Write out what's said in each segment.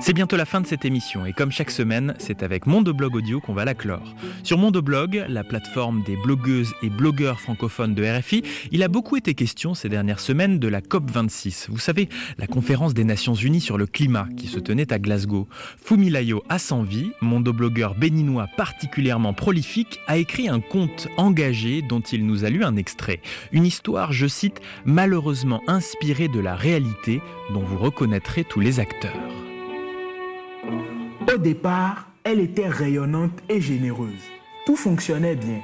C'est bientôt la fin de cette émission et comme chaque semaine, c'est avec Mondoblog Audio qu'on va la clore. Sur Mondoblog, la plateforme des blogueuses et blogueurs francophones de RFI, il a beaucoup été question ces dernières semaines de la COP26. Vous savez, la conférence des Nations Unies sur le climat qui se tenait à Glasgow. Fumilayo Assanvi, mondoblogueur béninois particulièrement prolifique, a écrit un conte engagé dont il nous a lu un extrait. Une histoire, je cite, malheureusement inspirée de la réalité dont vous reconnaîtrez tous les acteurs. Au départ, elle était rayonnante et généreuse. Tout fonctionnait bien.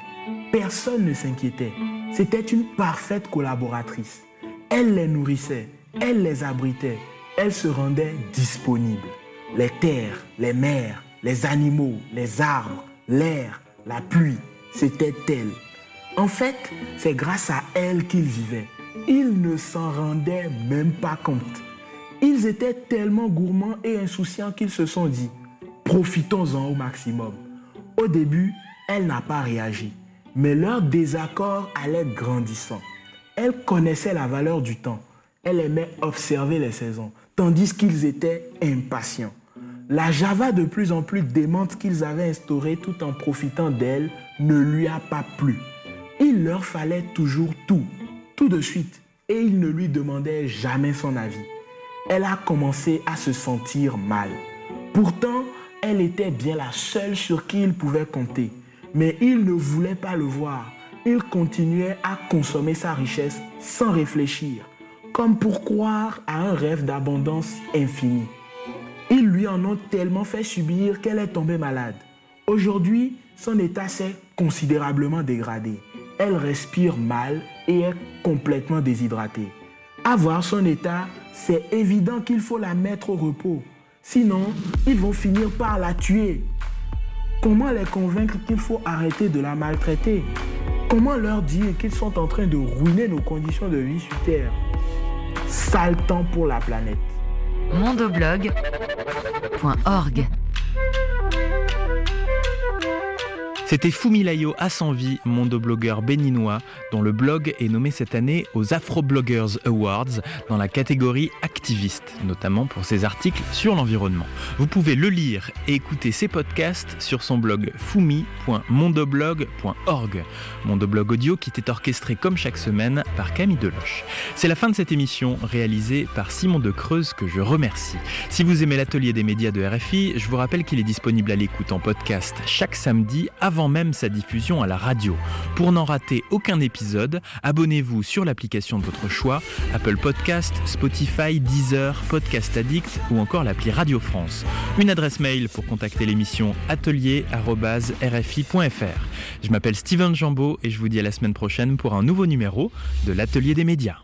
Personne ne s'inquiétait. C'était une parfaite collaboratrice. Elle les nourrissait, elle les abritait, elle se rendait disponible. Les terres, les mers, les animaux, les arbres, l'air, la pluie, c'était elle. En fait, c'est grâce à elle qu'ils vivaient. Ils ne s'en rendaient même pas compte. Ils étaient tellement gourmands et insouciants qu'ils se sont dit, Profitons-en au maximum. Au début, elle n'a pas réagi, mais leur désaccord allait grandissant. Elle connaissait la valeur du temps. Elle aimait observer les saisons, tandis qu'ils étaient impatients. La Java de plus en plus démente qu'ils avaient instaurée tout en profitant d'elle ne lui a pas plu. Il leur fallait toujours tout, tout de suite, et ils ne lui demandaient jamais son avis. Elle a commencé à se sentir mal. Pourtant, elle était bien la seule sur qui il pouvait compter. Mais il ne voulait pas le voir. Il continuait à consommer sa richesse sans réfléchir, comme pour croire à un rêve d'abondance infinie. Ils lui en ont tellement fait subir qu'elle est tombée malade. Aujourd'hui, son état s'est considérablement dégradé. Elle respire mal et est complètement déshydratée. À voir son état, c'est évident qu'il faut la mettre au repos. Sinon, ils vont finir par la tuer. Comment les convaincre qu'il faut arrêter de la maltraiter? Comment leur dire qu'ils sont en train de ruiner nos conditions de vie sur Terre? Sale temps pour la planète. mondoblog.org C'était Fumilayo Assanvi, mondoblogueur béninois, dont le blog est nommé cette année aux Afro Bloggers Awards dans la catégorie activiste, notamment pour ses articles sur l'environnement. Vous pouvez le lire et écouter ses podcasts sur son blog fumi.mondoblog.org. Mondoblog audio qui était orchestré comme chaque semaine par Camille Deloche. C'est la fin de cette émission réalisée par Simon de Creuse que je remercie. Si vous aimez l'atelier des médias de RFI, je vous rappelle qu'il est disponible à l'écoute en podcast chaque samedi même sa diffusion à la radio. Pour n'en rater aucun épisode, abonnez-vous sur l'application de votre choix, Apple Podcast, Spotify, Deezer, Podcast Addict ou encore l'appli Radio France. Une adresse mail pour contacter l'émission atelier.rfi.fr. Je m'appelle Steven Jambeau et je vous dis à la semaine prochaine pour un nouveau numéro de l'Atelier des médias.